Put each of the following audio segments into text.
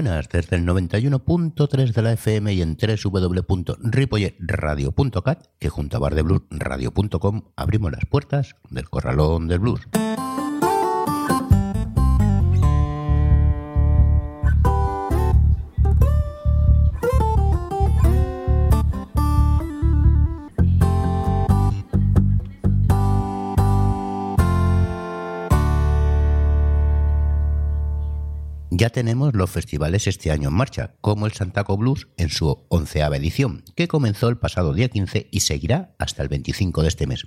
buenas desde el 91.3 de la FM y en www.ripolletradio.cat que junto a bardebluesradio.com abrimos las puertas del corralón del blues. Ya tenemos los festivales este año en marcha, como el Santaco Blues en su onceava edición, que comenzó el pasado día 15 y seguirá hasta el 25 de este mes.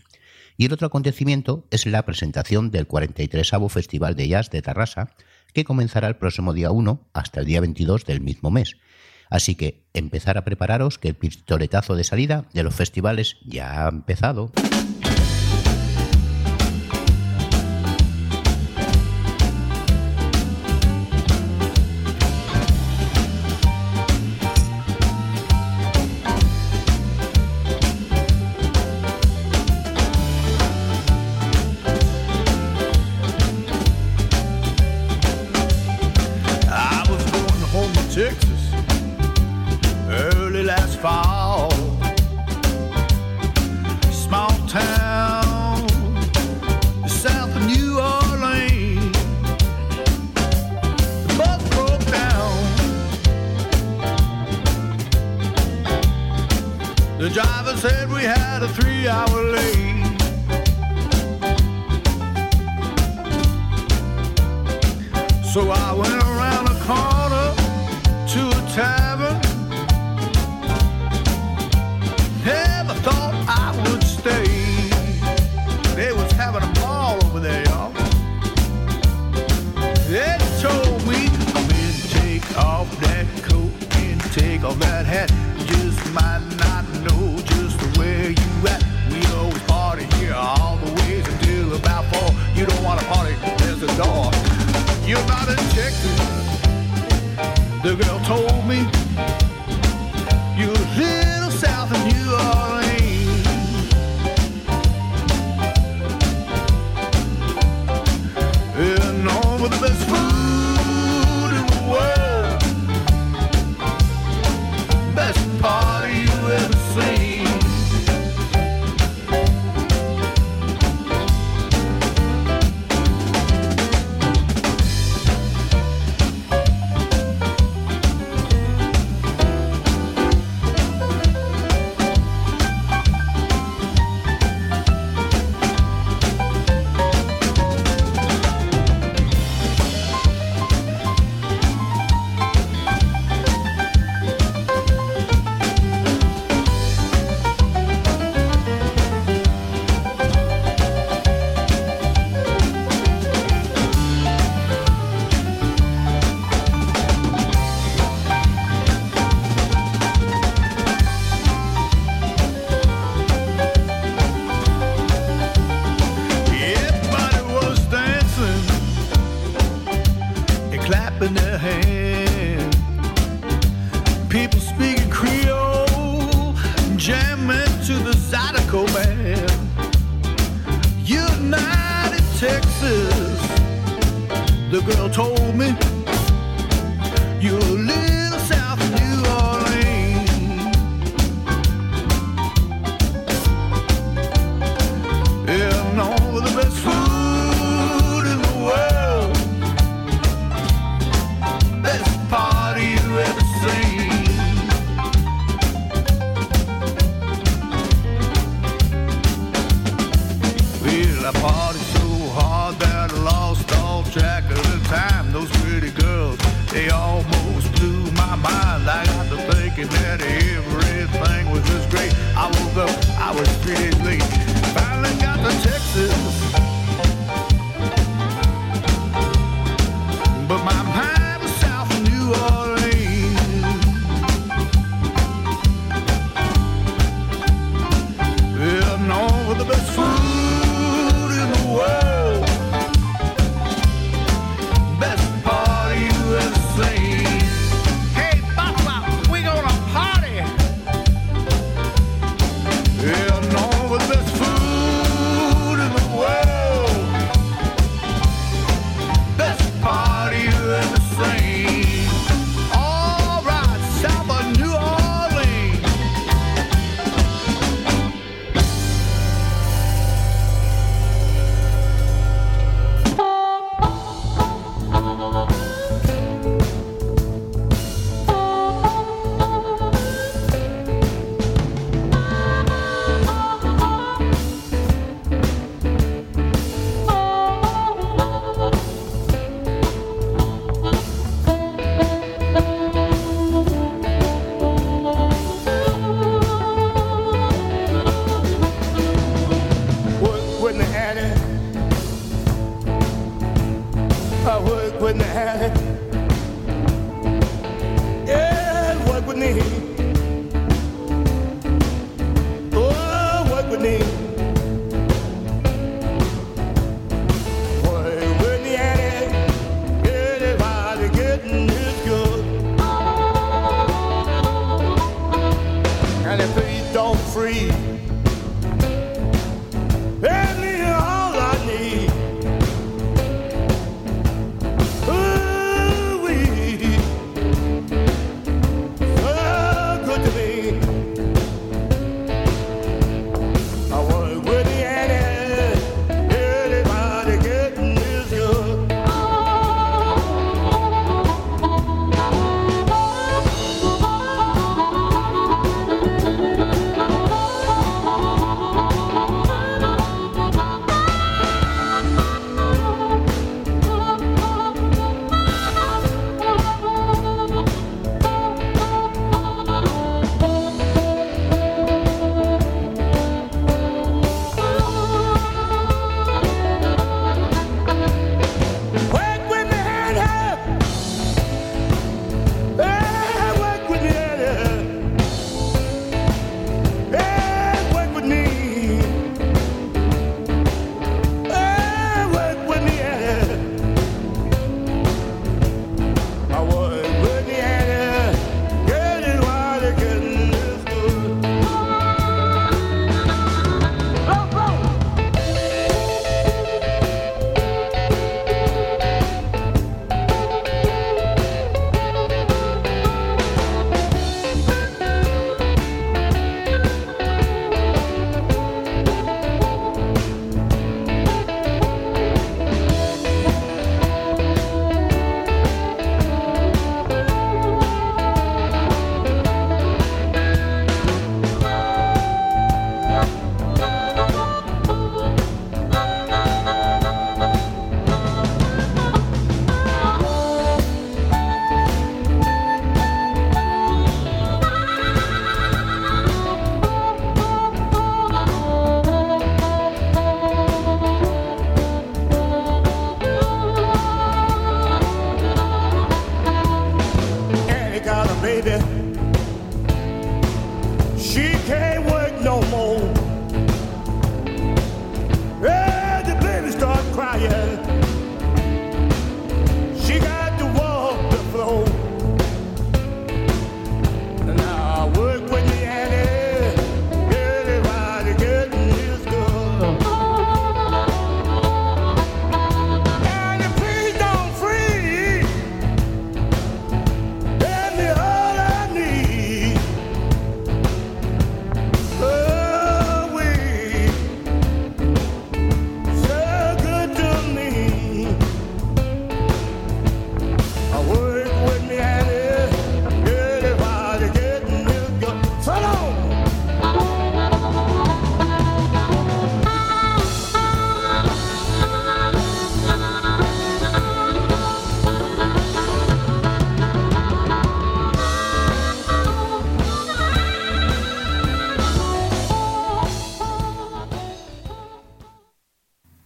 Y el otro acontecimiento es la presentación del 43 Festival de Jazz de Tarrasa, que comenzará el próximo día 1 hasta el día 22 del mismo mes. Así que empezar a prepararos que el pistoletazo de salida de los festivales ya ha empezado.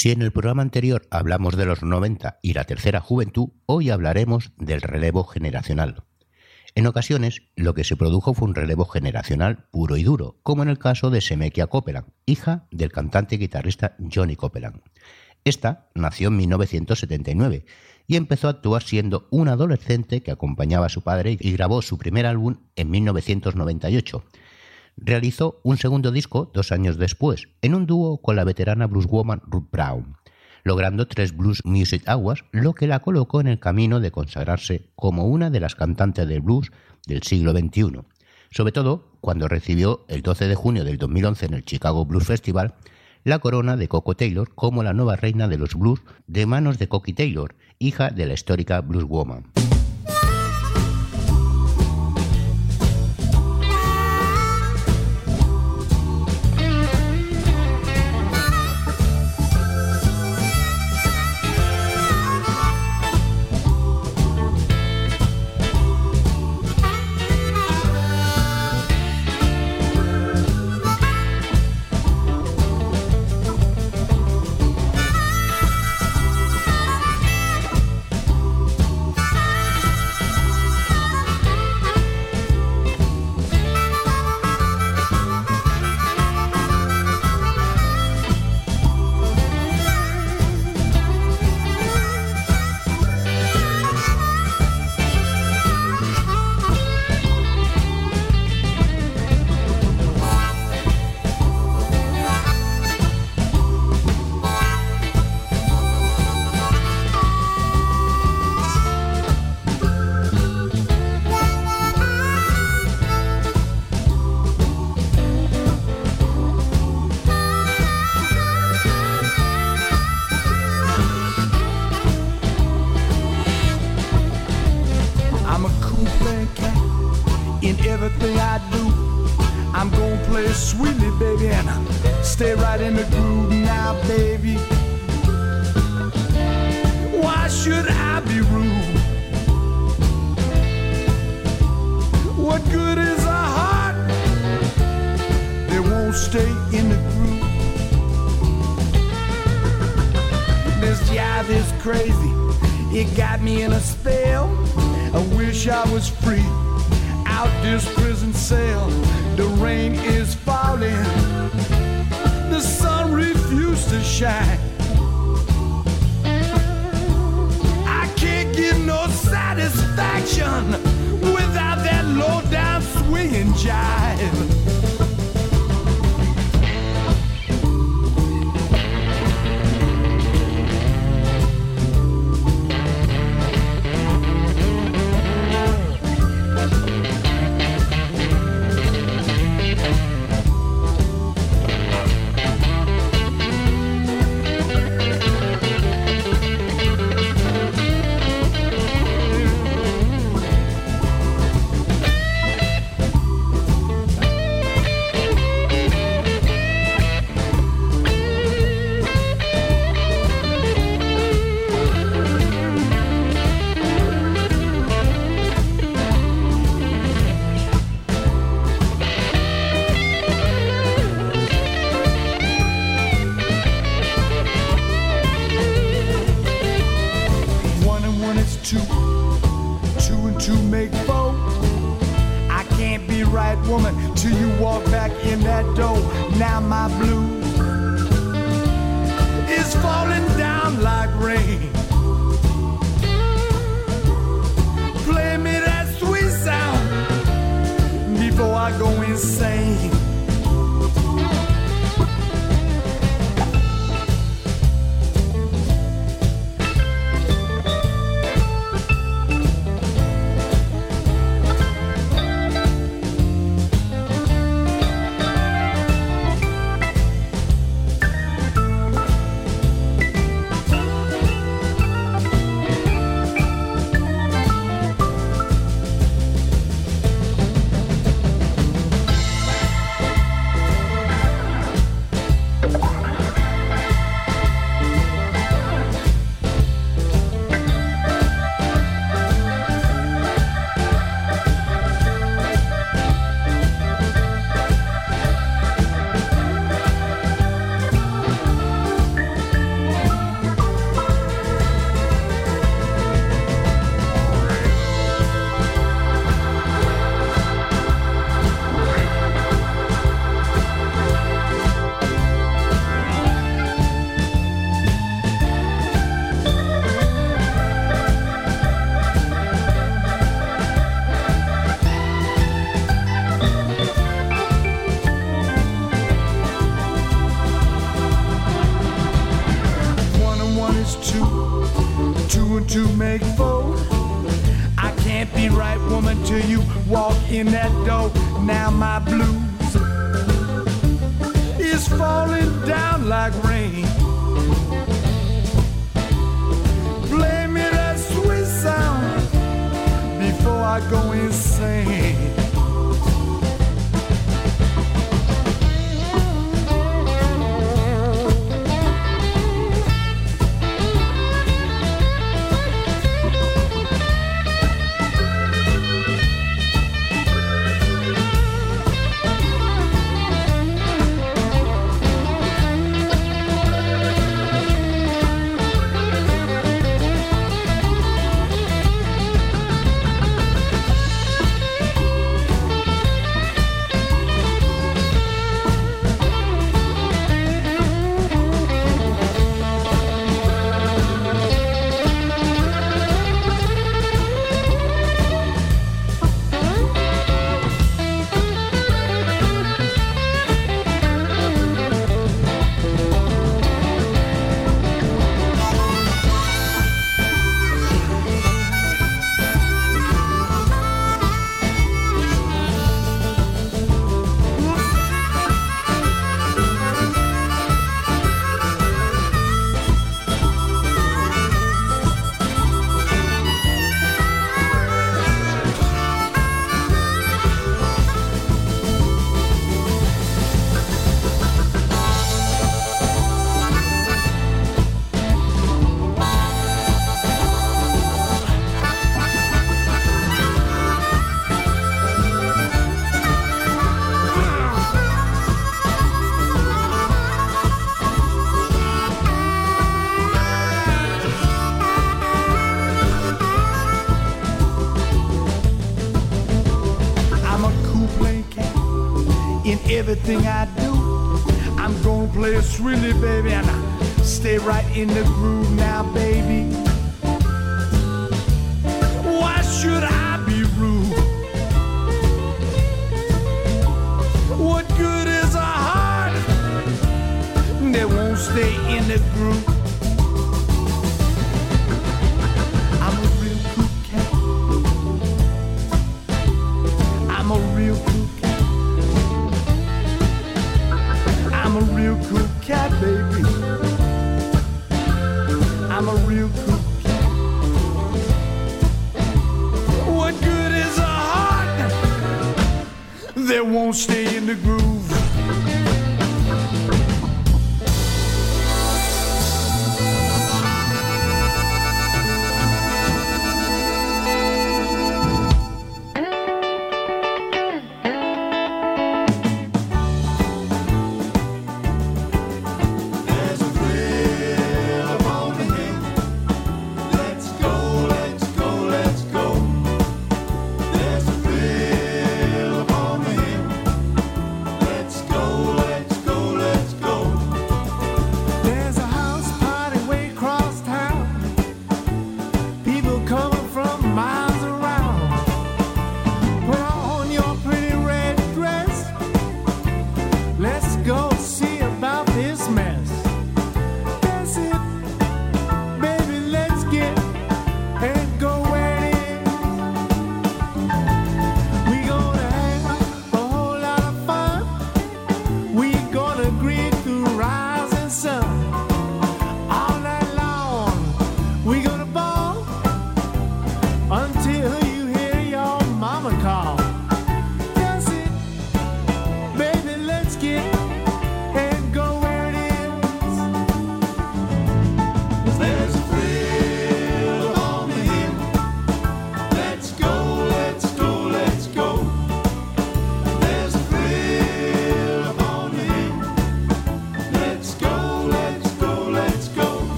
Si en el programa anterior hablamos de los 90 y la tercera juventud, hoy hablaremos del relevo generacional. En ocasiones, lo que se produjo fue un relevo generacional puro y duro, como en el caso de Semekia Copeland, hija del cantante y guitarrista Johnny Copeland. Esta nació en 1979 y empezó a actuar siendo un adolescente que acompañaba a su padre y grabó su primer álbum en 1998. Realizó un segundo disco dos años después, en un dúo con la veterana blueswoman Ruth Brown logrando tres Blues Music Awards, lo que la colocó en el camino de consagrarse como una de las cantantes de blues del siglo XXI, sobre todo cuando recibió el 12 de junio del 2011 en el Chicago Blues Festival la corona de Coco Taylor como la nueva reina de los blues de manos de Cocky Taylor, hija de la histórica blueswoman. in everything I do. I'm gonna play sweetly, baby, and I stay right in the groove now, baby. Why should I be rude? What good is a heart? It won't stay in the groove. This jive is crazy. It got me in a spell. I wish I was free out this prison cell. The rain is falling. The sun refused to shine. I can't get no satisfaction without that low down swinging jive. woman till you walk back in that door. Now my blue is falling down like rain. Play me that sweet sound before I go insane. Till you walk in that door. Now my blues is falling down like rain. Play me that sweet sound before I go insane. Everything I do. I'm gonna play it really, baby, and I stay right in the groove now, baby. Why should I be rude? What good is a heart that won't stay in the groove?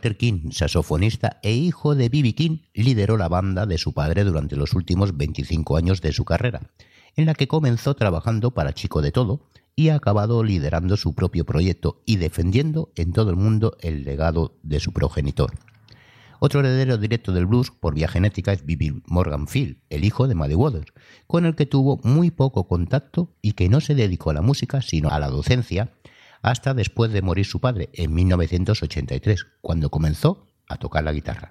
Walter King, saxofonista e hijo de B.B. King, lideró la banda de su padre durante los últimos 25 años de su carrera, en la que comenzó trabajando para Chico de Todo y ha acabado liderando su propio proyecto y defendiendo en todo el mundo el legado de su progenitor. Otro heredero directo del blues por vía genética es B.B. Morgan Field, el hijo de Muddy Waters, con el que tuvo muy poco contacto y que no se dedicó a la música sino a la docencia hasta después de morir su padre en 1983, cuando comenzó a tocar la guitarra.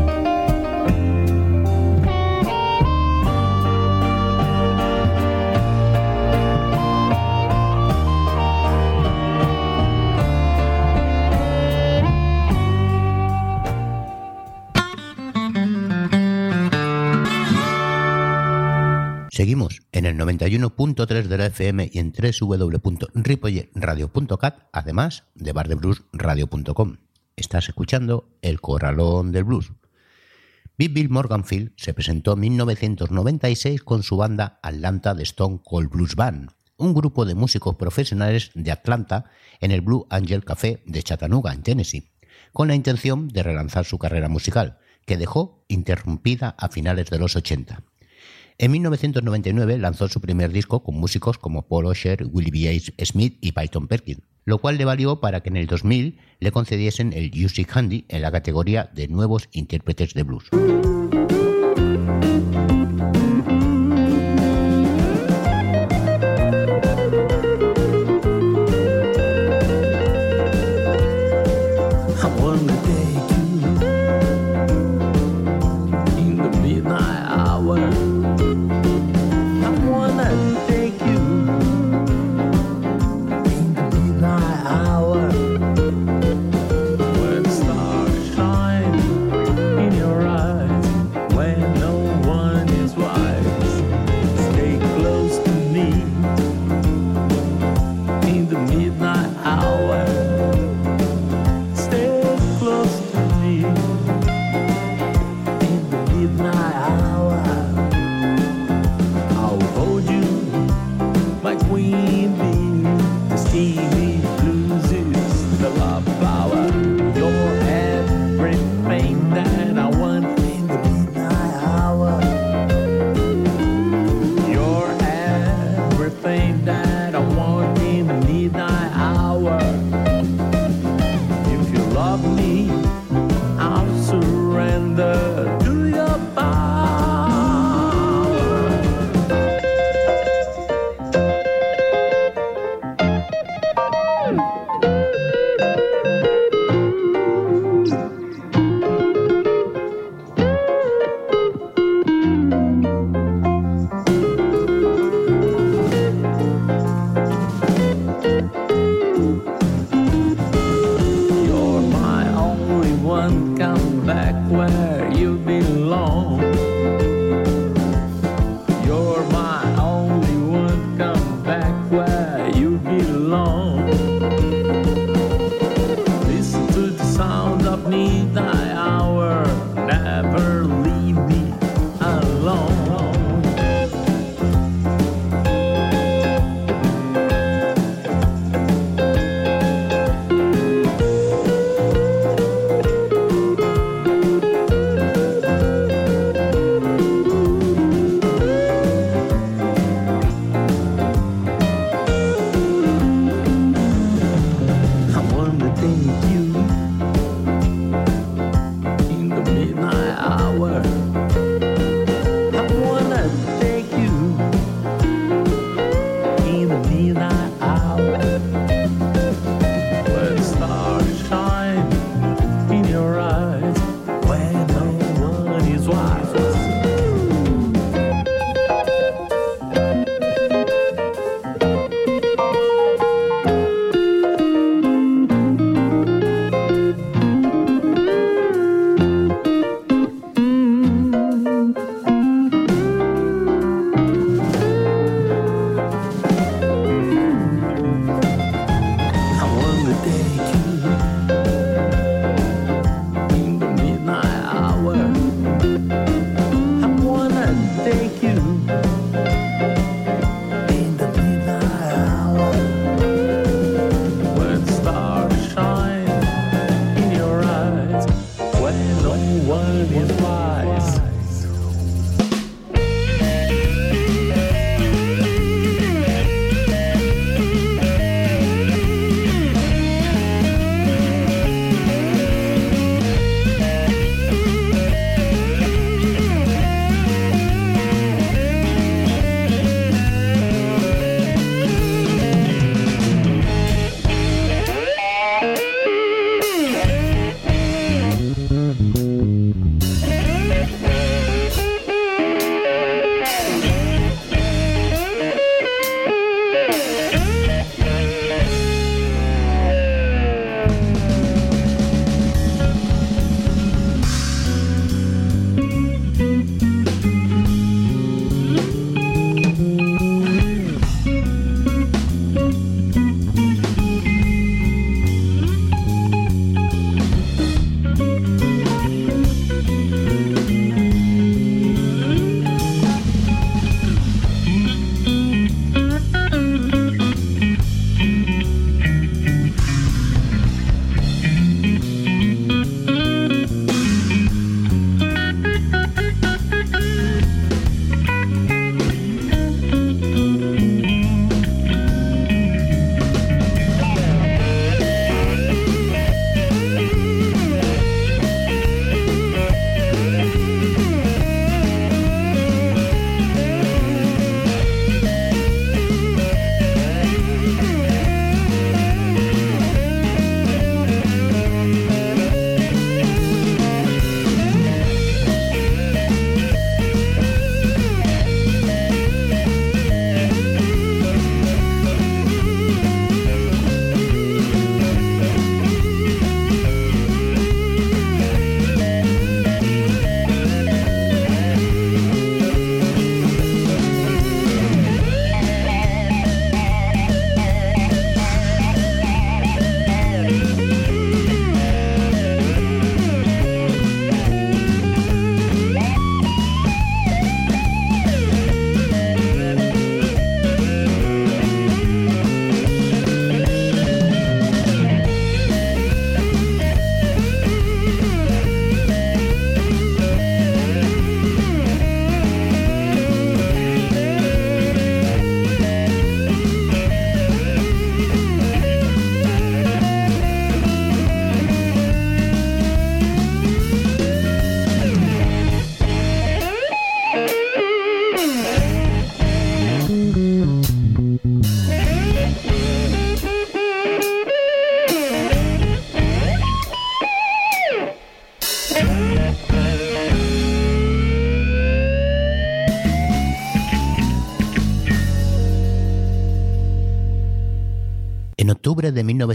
Seguimos en el 91.3 de la FM y en www.ripolletradio.cat, además de bardebluesradio.com. Estás escuchando El Corralón del Blues. Big Bill Morganfield se presentó en 1996 con su banda Atlanta de Stone Cold Blues Band, un grupo de músicos profesionales de Atlanta en el Blue Angel Café de Chattanooga, en Tennessee, con la intención de relanzar su carrera musical, que dejó interrumpida a finales de los 80. En 1999 lanzó su primer disco con músicos como Paul Osher, Willie B. Smith y Python Perkin, lo cual le valió para que en el 2000 le concediesen el Music Handy en la categoría de nuevos intérpretes de blues.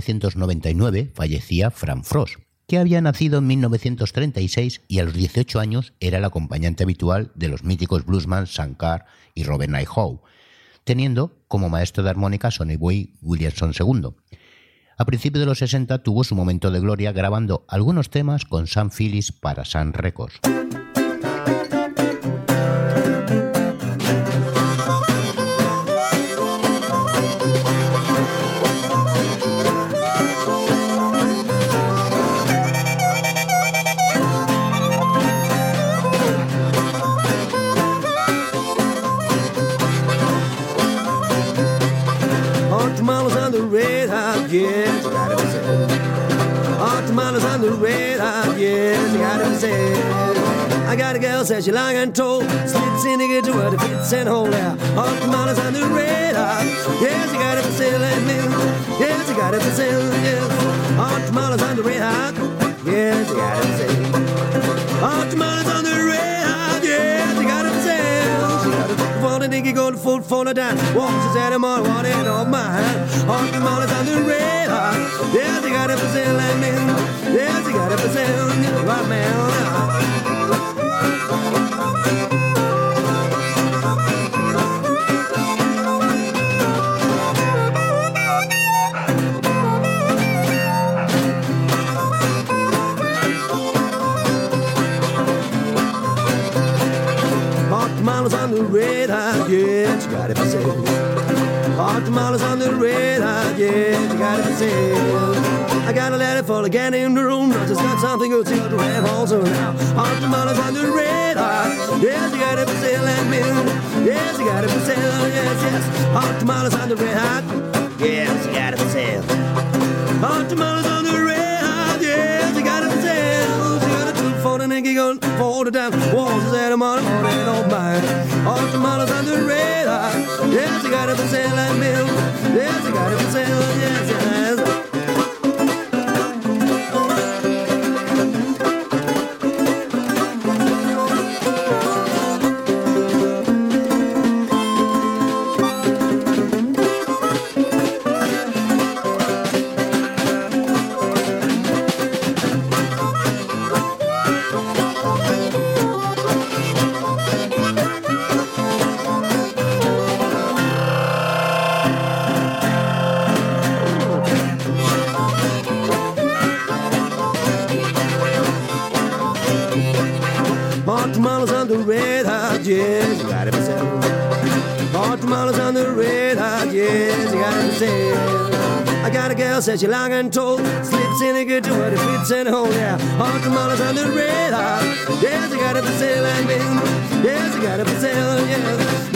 1999 fallecía Fran Frost, que había nacido en 1936 y a los 18 años era el acompañante habitual de los míticos bluesman Shankar y Robert Night Howe. teniendo como maestro de armónica Sonny Boy Williamson II. A principios de los 60 tuvo su momento de gloria grabando algunos temas con Sam Phillips para Sun Records. said I'm yes, you got him said. I got a girl says she long and tall, slits in to get to where the fits and hold out. All the models on the radar. Yes, you got it for sale and mill. Yes, you got it for sale. Yes, all the models on the radar. Yes, you got it for sale. All the models on the radar. and diggy a foot full of dance. Walks his animal, one in on my hand. On the mall on the red hot. Yes, you got it for sale, I mean. Yes, you got everything. for sale, man. Tamales on the red hot, yeah, you got it for sale. Hot tamales on the hot, yeah, you got it for sale. I got a letter for the cat in the room, I just got something good to red also now. Hot tamales on the red hot, yes, you got it for sale, and me. Yes, you got it for sale, yes, yes. Hot tamales on the red hot, yes, you got it for sale. Hot tamales on the Fader den gik ondt for det der Hvor så sagde det måtte for det over mig Og så måtte sig det Yes, I got it for sale and bill Yes, I got it for sale Yes, yes, I girl says she long and tall, slips in a good to what it fits and hold, yeah. Hot tamales on the hot, yes, you got it for sale, and me. Yes, you got it for sale, yes.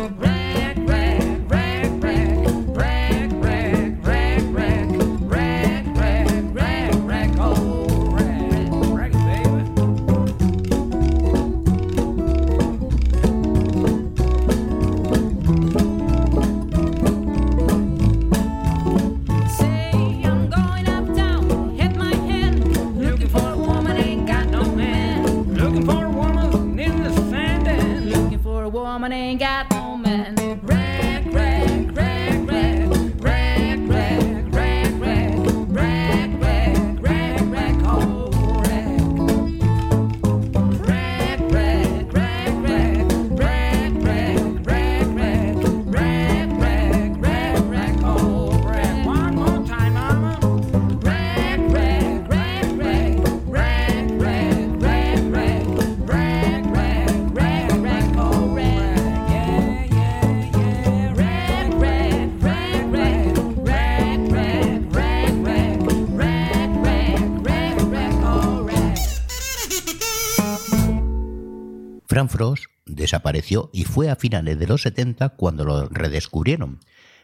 Frost desapareció y fue a finales de los 70 cuando lo redescubrieron,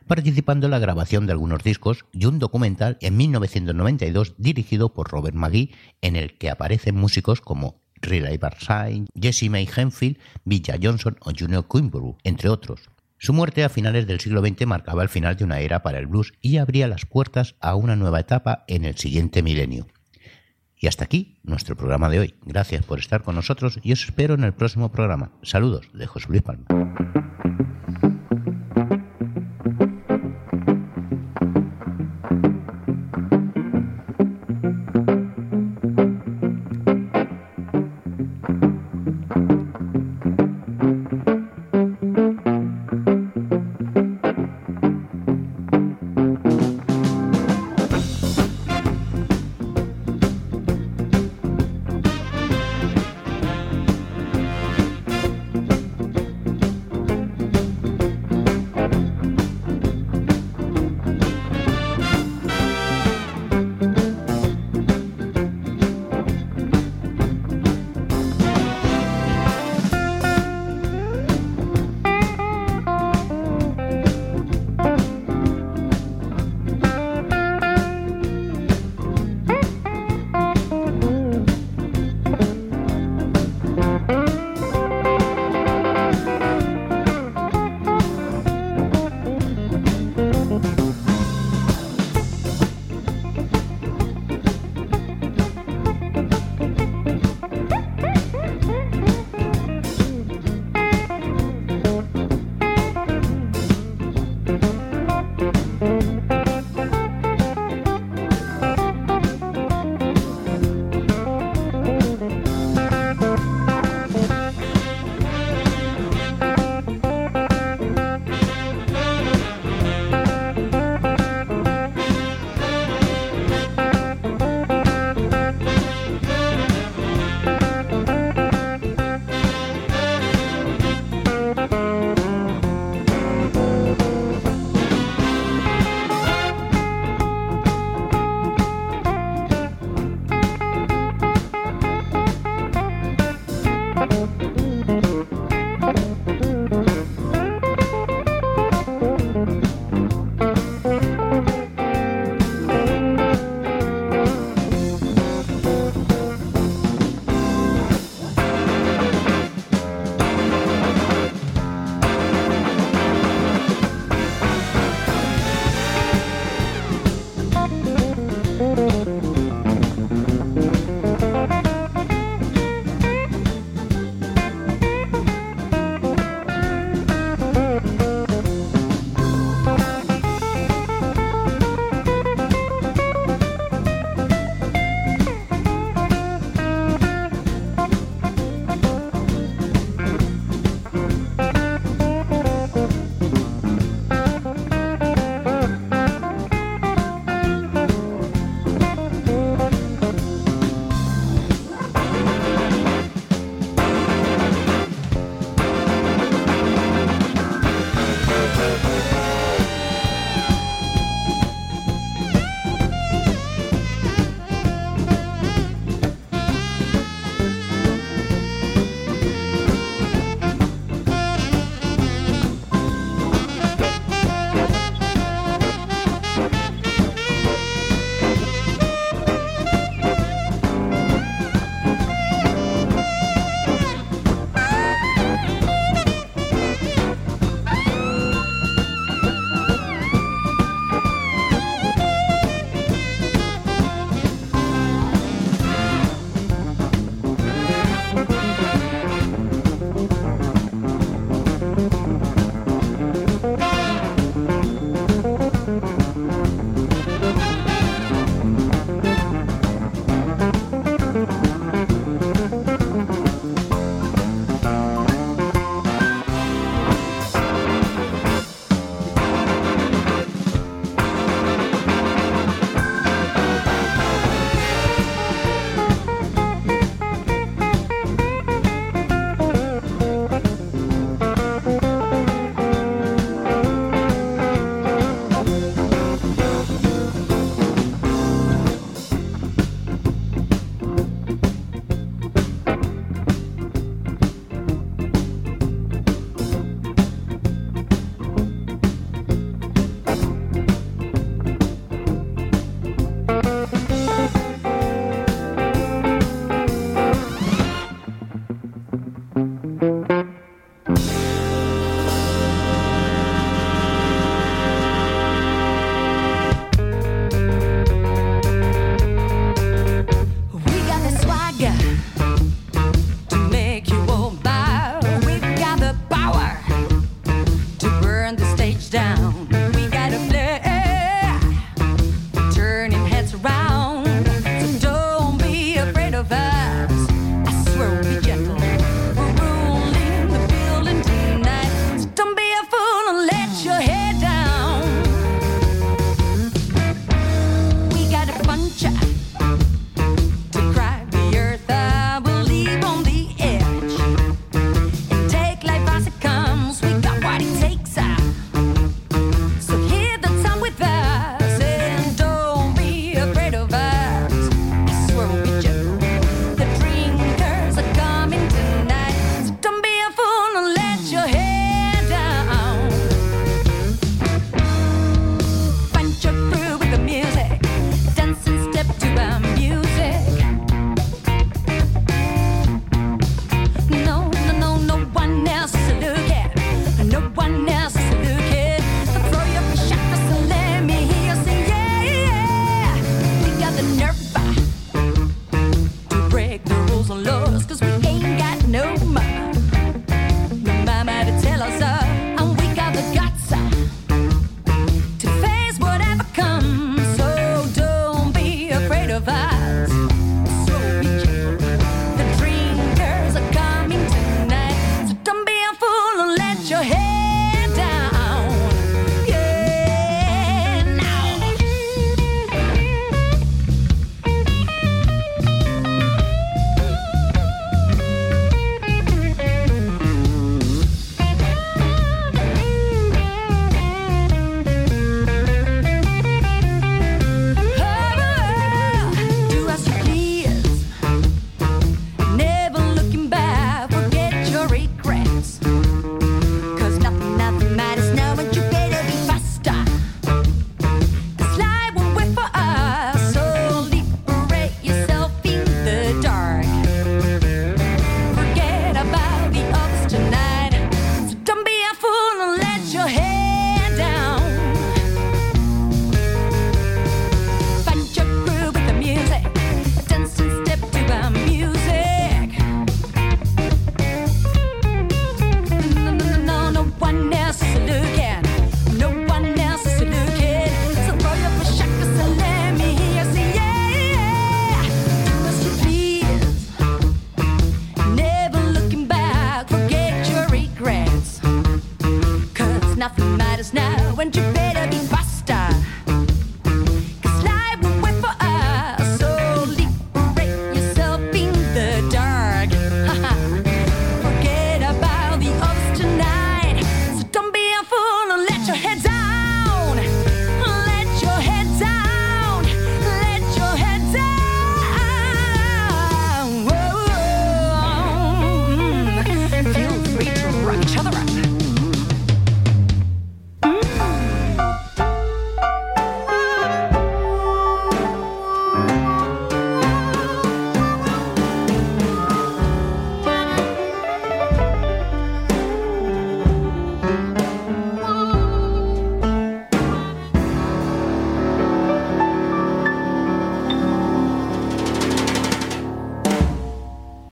participando en la grabación de algunos discos y un documental en 1992 dirigido por Robert McGee en el que aparecen músicos como Riley Barsain, Jesse May Henfield, Villa Johnson o Junior Quimbrough, entre otros. Su muerte a finales del siglo XX marcaba el final de una era para el blues y abría las puertas a una nueva etapa en el siguiente milenio. Y hasta aquí nuestro programa de hoy. Gracias por estar con nosotros y os espero en el próximo programa. Saludos de José Luis Palma.